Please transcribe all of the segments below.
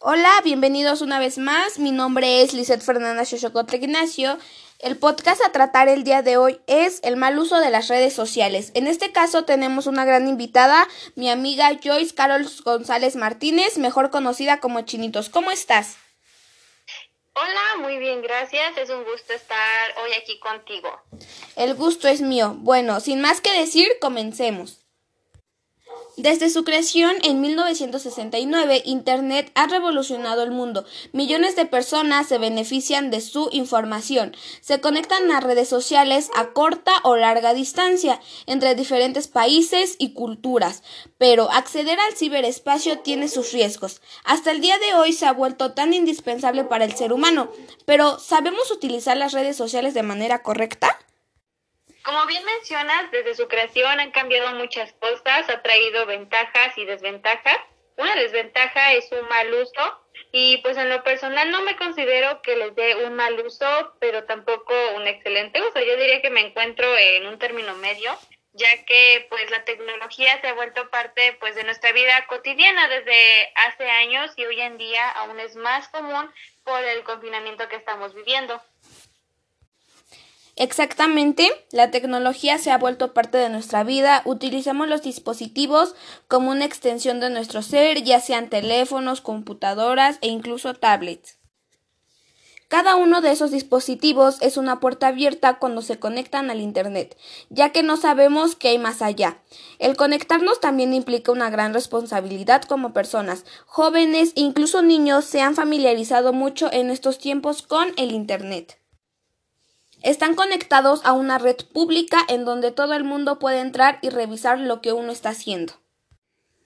Hola, bienvenidos una vez más. Mi nombre es Lizeth Fernanda Xochocotre Ignacio. El podcast a tratar el día de hoy es el mal uso de las redes sociales. En este caso tenemos una gran invitada, mi amiga Joyce Carol González Martínez, mejor conocida como Chinitos. ¿Cómo estás? Hola, muy bien, gracias. Es un gusto estar hoy aquí contigo. El gusto es mío. Bueno, sin más que decir, comencemos. Desde su creación en 1969, Internet ha revolucionado el mundo. Millones de personas se benefician de su información. Se conectan a redes sociales a corta o larga distancia entre diferentes países y culturas. Pero acceder al ciberespacio tiene sus riesgos. Hasta el día de hoy se ha vuelto tan indispensable para el ser humano. Pero ¿sabemos utilizar las redes sociales de manera correcta? Como bien mencionas, desde su creación han cambiado muchas cosas, ha traído ventajas y desventajas. Una desventaja es un mal uso y pues en lo personal no me considero que les dé un mal uso, pero tampoco un excelente uso. Yo diría que me encuentro en un término medio, ya que pues la tecnología se ha vuelto parte pues de nuestra vida cotidiana desde hace años y hoy en día aún es más común por el confinamiento que estamos viviendo. Exactamente, la tecnología se ha vuelto parte de nuestra vida, utilizamos los dispositivos como una extensión de nuestro ser, ya sean teléfonos, computadoras e incluso tablets. Cada uno de esos dispositivos es una puerta abierta cuando se conectan al Internet, ya que no sabemos qué hay más allá. El conectarnos también implica una gran responsabilidad como personas. Jóvenes incluso niños se han familiarizado mucho en estos tiempos con el Internet. Están conectados a una red pública en donde todo el mundo puede entrar y revisar lo que uno está haciendo.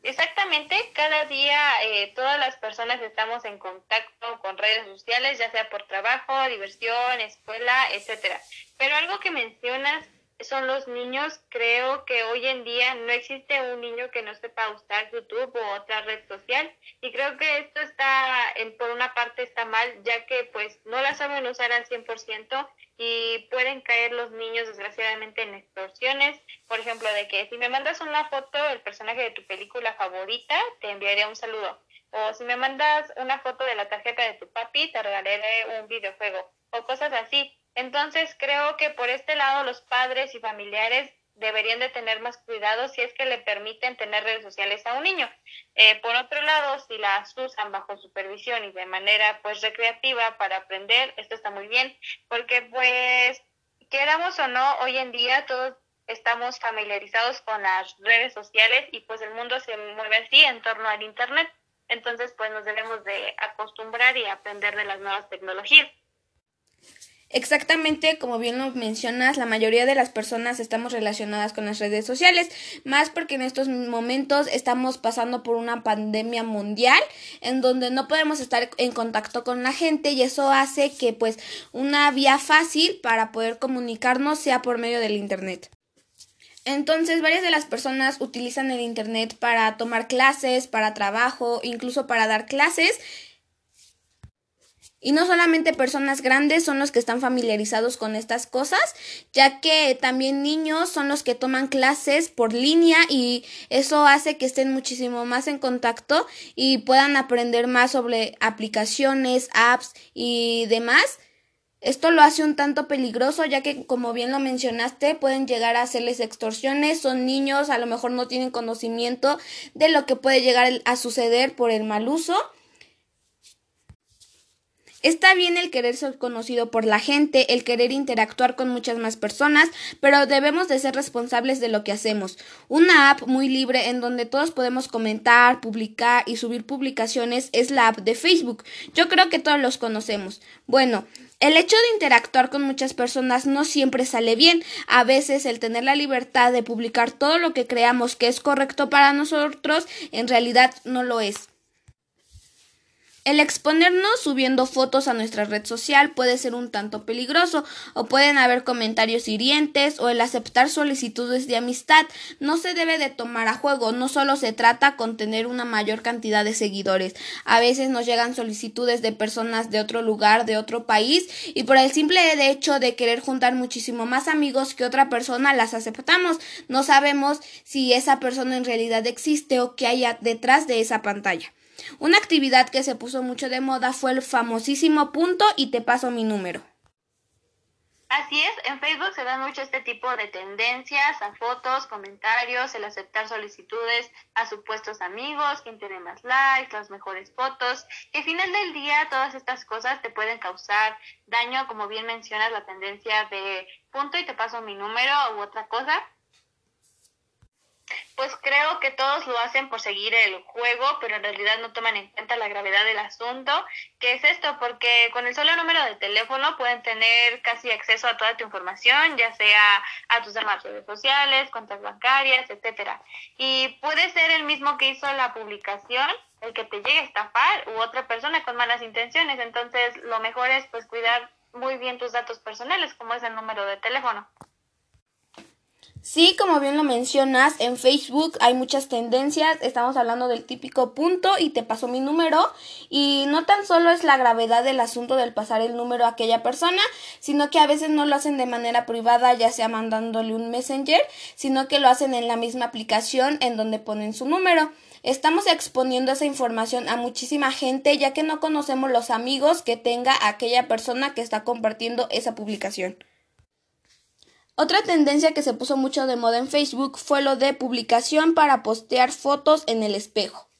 Exactamente, cada día eh, todas las personas estamos en contacto con redes sociales, ya sea por trabajo, diversión, escuela, etcétera. Pero algo que mencionas son los niños. Creo que hoy en día no existe un niño que no sepa usar YouTube o otra red social y creo que esto está, en, por una parte está mal, ya que pues no la saben usar al 100% y pueden caer los niños desgraciadamente en extorsiones. Por ejemplo, de que si me mandas una foto del personaje de tu película favorita, te enviaré un saludo. O si me mandas una foto de la tarjeta de tu papi, te regalaré un videojuego. O cosas así entonces creo que por este lado los padres y familiares deberían de tener más cuidado si es que le permiten tener redes sociales a un niño. Eh, por otro lado, si las usan bajo supervisión y de manera pues recreativa para aprender, esto está muy bien, porque pues queramos o no, hoy en día todos estamos familiarizados con las redes sociales y pues el mundo se mueve así en torno al Internet. Entonces pues nos debemos de acostumbrar y aprender de las nuevas tecnologías. Exactamente, como bien lo mencionas, la mayoría de las personas estamos relacionadas con las redes sociales, más porque en estos momentos estamos pasando por una pandemia mundial en donde no podemos estar en contacto con la gente y eso hace que pues una vía fácil para poder comunicarnos sea por medio del internet. Entonces, varias de las personas utilizan el internet para tomar clases, para trabajo, incluso para dar clases y no solamente personas grandes son los que están familiarizados con estas cosas, ya que también niños son los que toman clases por línea y eso hace que estén muchísimo más en contacto y puedan aprender más sobre aplicaciones, apps y demás. Esto lo hace un tanto peligroso ya que, como bien lo mencionaste, pueden llegar a hacerles extorsiones, son niños, a lo mejor no tienen conocimiento de lo que puede llegar a suceder por el mal uso. Está bien el querer ser conocido por la gente, el querer interactuar con muchas más personas, pero debemos de ser responsables de lo que hacemos. Una app muy libre en donde todos podemos comentar, publicar y subir publicaciones es la app de Facebook. Yo creo que todos los conocemos. Bueno, el hecho de interactuar con muchas personas no siempre sale bien. A veces el tener la libertad de publicar todo lo que creamos que es correcto para nosotros, en realidad no lo es. El exponernos subiendo fotos a nuestra red social puede ser un tanto peligroso o pueden haber comentarios hirientes o el aceptar solicitudes de amistad no se debe de tomar a juego, no solo se trata con tener una mayor cantidad de seguidores. A veces nos llegan solicitudes de personas de otro lugar, de otro país y por el simple hecho de querer juntar muchísimo más amigos que otra persona las aceptamos. No sabemos si esa persona en realidad existe o qué hay detrás de esa pantalla. Una actividad que se puso mucho de moda fue el famosísimo punto y te paso mi número. Así es, en Facebook se dan mucho este tipo de tendencias a fotos, comentarios, el aceptar solicitudes a supuestos amigos, quien tiene más likes, las mejores fotos. Y al final del día todas estas cosas te pueden causar daño, como bien mencionas la tendencia de punto y te paso mi número u otra cosa. Pues creo que todos lo hacen por seguir el juego, pero en realidad no toman en cuenta la gravedad del asunto. ¿Qué es esto? Porque con el solo número de teléfono pueden tener casi acceso a toda tu información, ya sea a tus demás redes sociales, cuentas bancarias, etcétera. Y puede ser el mismo que hizo la publicación, el que te llegue a estafar u otra persona con malas intenciones. Entonces, lo mejor es pues cuidar muy bien tus datos personales, como es el número de teléfono. Sí, como bien lo mencionas, en Facebook hay muchas tendencias, estamos hablando del típico punto y te paso mi número y no tan solo es la gravedad del asunto del pasar el número a aquella persona, sino que a veces no lo hacen de manera privada, ya sea mandándole un messenger, sino que lo hacen en la misma aplicación en donde ponen su número. Estamos exponiendo esa información a muchísima gente ya que no conocemos los amigos que tenga aquella persona que está compartiendo esa publicación. Otra tendencia que se puso mucho de moda en Facebook fue lo de publicación para postear fotos en el espejo.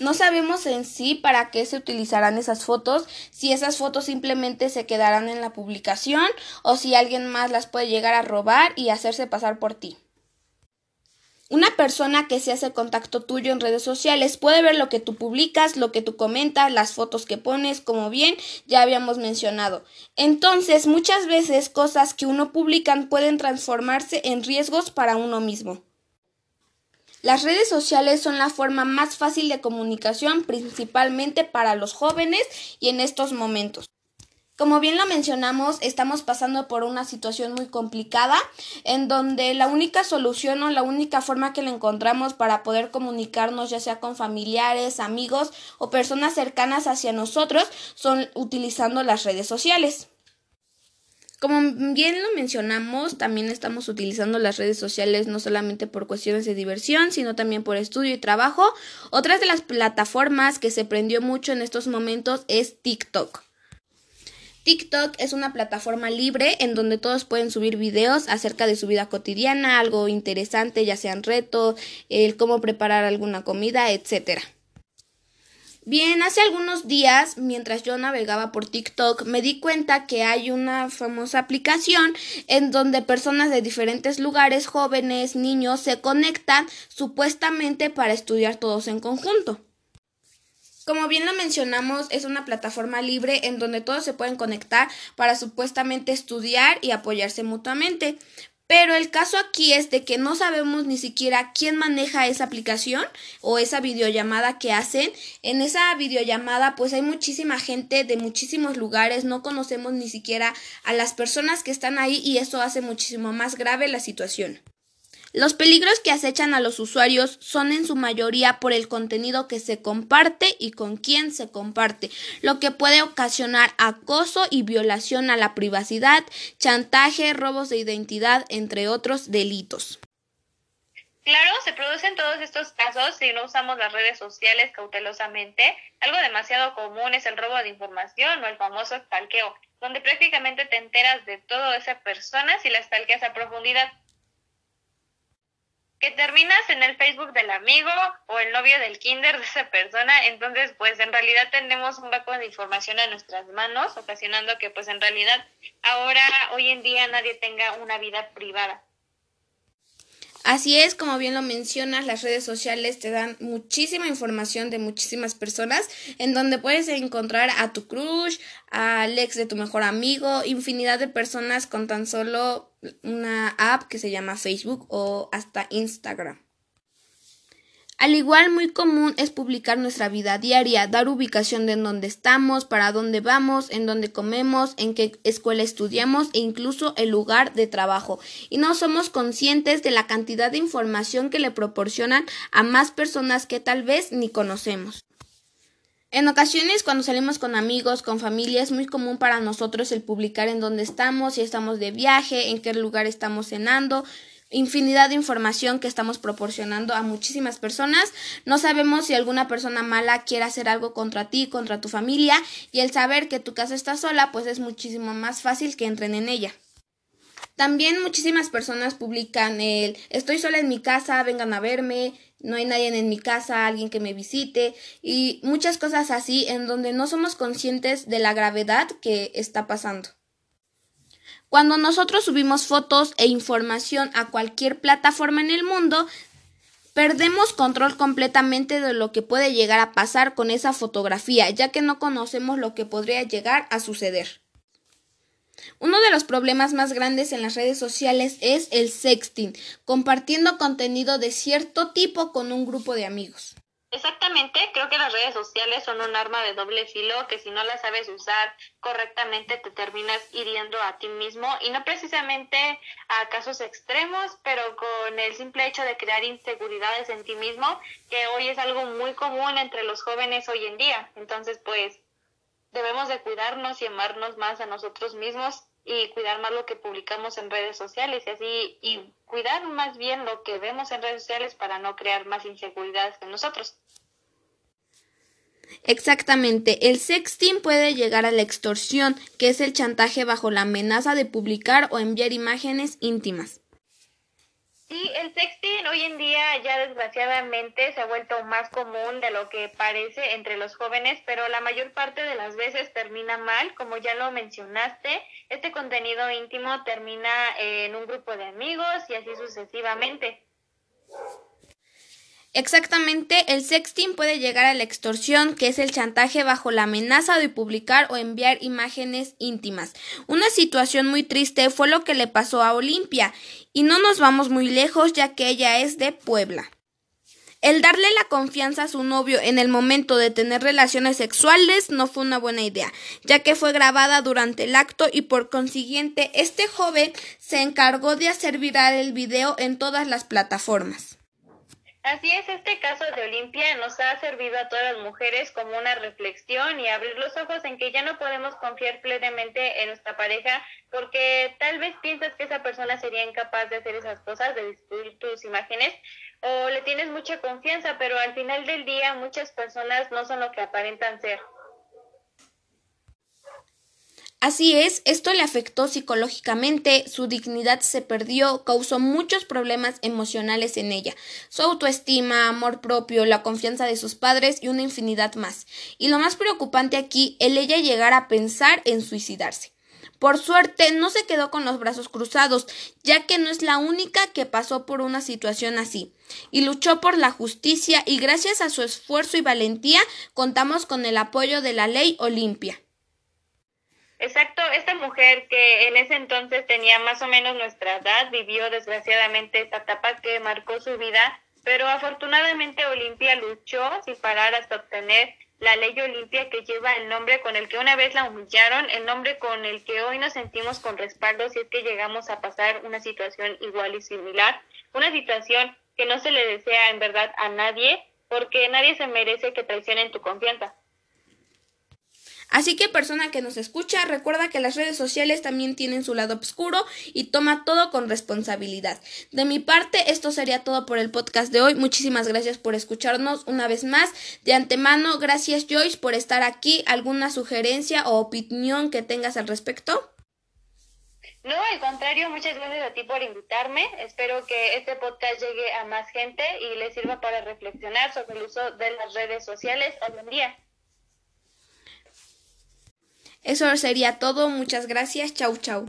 No sabemos en sí para qué se utilizarán esas fotos, si esas fotos simplemente se quedarán en la publicación o si alguien más las puede llegar a robar y hacerse pasar por ti. Una persona que se hace contacto tuyo en redes sociales puede ver lo que tú publicas, lo que tú comentas, las fotos que pones, como bien ya habíamos mencionado. Entonces, muchas veces cosas que uno publica pueden transformarse en riesgos para uno mismo. Las redes sociales son la forma más fácil de comunicación principalmente para los jóvenes y en estos momentos. Como bien lo mencionamos, estamos pasando por una situación muy complicada en donde la única solución o la única forma que le encontramos para poder comunicarnos ya sea con familiares, amigos o personas cercanas hacia nosotros son utilizando las redes sociales. Como bien lo mencionamos, también estamos utilizando las redes sociales no solamente por cuestiones de diversión, sino también por estudio y trabajo. Otras de las plataformas que se prendió mucho en estos momentos es TikTok. TikTok es una plataforma libre en donde todos pueden subir videos acerca de su vida cotidiana, algo interesante, ya sean retos, el cómo preparar alguna comida, etc. Bien, hace algunos días, mientras yo navegaba por TikTok, me di cuenta que hay una famosa aplicación en donde personas de diferentes lugares, jóvenes, niños, se conectan supuestamente para estudiar todos en conjunto. Como bien lo mencionamos, es una plataforma libre en donde todos se pueden conectar para supuestamente estudiar y apoyarse mutuamente. Pero el caso aquí es de que no sabemos ni siquiera quién maneja esa aplicación o esa videollamada que hacen. En esa videollamada pues hay muchísima gente de muchísimos lugares, no conocemos ni siquiera a las personas que están ahí y eso hace muchísimo más grave la situación. Los peligros que acechan a los usuarios son en su mayoría por el contenido que se comparte y con quién se comparte, lo que puede ocasionar acoso y violación a la privacidad, chantaje, robos de identidad, entre otros delitos. Claro, se producen todos estos casos si no usamos las redes sociales cautelosamente. Algo demasiado común es el robo de información o el famoso stalkeo, donde prácticamente te enteras de toda esa persona si la stalkeas a profundidad que terminas en el Facebook del amigo o el novio del kinder de esa persona, entonces pues en realidad tenemos un banco de información en nuestras manos, ocasionando que pues en realidad ahora, hoy en día, nadie tenga una vida privada. Así es, como bien lo mencionas, las redes sociales te dan muchísima información de muchísimas personas en donde puedes encontrar a tu crush, al ex de tu mejor amigo, infinidad de personas con tan solo una app que se llama Facebook o hasta Instagram. Al igual, muy común es publicar nuestra vida diaria, dar ubicación de en dónde estamos, para dónde vamos, en dónde comemos, en qué escuela estudiamos e incluso el lugar de trabajo. Y no somos conscientes de la cantidad de información que le proporcionan a más personas que tal vez ni conocemos. En ocasiones, cuando salimos con amigos, con familia, es muy común para nosotros el publicar en dónde estamos, si estamos de viaje, en qué lugar estamos cenando, infinidad de información que estamos proporcionando a muchísimas personas. No sabemos si alguna persona mala quiere hacer algo contra ti, contra tu familia, y el saber que tu casa está sola, pues es muchísimo más fácil que entren en ella. También muchísimas personas publican el estoy sola en mi casa, vengan a verme, no hay nadie en mi casa, alguien que me visite y muchas cosas así en donde no somos conscientes de la gravedad que está pasando. Cuando nosotros subimos fotos e información a cualquier plataforma en el mundo, perdemos control completamente de lo que puede llegar a pasar con esa fotografía, ya que no conocemos lo que podría llegar a suceder. Uno de los problemas más grandes en las redes sociales es el sexting, compartiendo contenido de cierto tipo con un grupo de amigos. Exactamente, creo que las redes sociales son un arma de doble filo que si no las sabes usar correctamente te terminas hiriendo a ti mismo y no precisamente a casos extremos, pero con el simple hecho de crear inseguridades en ti mismo, que hoy es algo muy común entre los jóvenes hoy en día. Entonces, pues debemos de cuidarnos y amarnos más a nosotros mismos y cuidar más lo que publicamos en redes sociales y así y cuidar más bien lo que vemos en redes sociales para no crear más inseguridades en nosotros. Exactamente, el sexting puede llegar a la extorsión, que es el chantaje bajo la amenaza de publicar o enviar imágenes íntimas. Sí, el sexting hoy en día ya desgraciadamente se ha vuelto más común de lo que parece entre los jóvenes, pero la mayor parte de las veces termina mal, como ya lo mencionaste. Este contenido íntimo termina en un grupo de amigos y así sucesivamente. Exactamente, el sexting puede llegar a la extorsión, que es el chantaje bajo la amenaza de publicar o enviar imágenes íntimas. Una situación muy triste fue lo que le pasó a Olimpia, y no nos vamos muy lejos ya que ella es de Puebla. El darle la confianza a su novio en el momento de tener relaciones sexuales no fue una buena idea, ya que fue grabada durante el acto y por consiguiente este joven se encargó de hacer viral el video en todas las plataformas. Así es, este caso de Olimpia nos ha servido a todas las mujeres como una reflexión y abrir los ojos en que ya no podemos confiar plenamente en nuestra pareja porque tal vez piensas que esa persona sería incapaz de hacer esas cosas, de destruir tus imágenes o le tienes mucha confianza, pero al final del día muchas personas no son lo que aparentan ser. Así es, esto le afectó psicológicamente, su dignidad se perdió, causó muchos problemas emocionales en ella, su autoestima, amor propio, la confianza de sus padres y una infinidad más. Y lo más preocupante aquí, el ella llegar a pensar en suicidarse. Por suerte, no se quedó con los brazos cruzados, ya que no es la única que pasó por una situación así, y luchó por la justicia y gracias a su esfuerzo y valentía contamos con el apoyo de la ley Olimpia. Exacto, esta mujer que en ese entonces tenía más o menos nuestra edad vivió desgraciadamente esta etapa que marcó su vida, pero afortunadamente Olimpia luchó sin parar hasta obtener la ley Olimpia que lleva el nombre con el que una vez la humillaron, el nombre con el que hoy nos sentimos con respaldo si es que llegamos a pasar una situación igual y similar, una situación que no se le desea en verdad a nadie, porque nadie se merece que traicionen tu confianza. Así que persona que nos escucha, recuerda que las redes sociales también tienen su lado oscuro y toma todo con responsabilidad. De mi parte, esto sería todo por el podcast de hoy. Muchísimas gracias por escucharnos una vez más. De antemano, gracias Joyce por estar aquí. ¿Alguna sugerencia o opinión que tengas al respecto? No, al contrario, muchas gracias a ti por invitarme. Espero que este podcast llegue a más gente y les sirva para reflexionar sobre el uso de las redes sociales hoy en día. Eso sería todo. Muchas gracias. Chau, chau.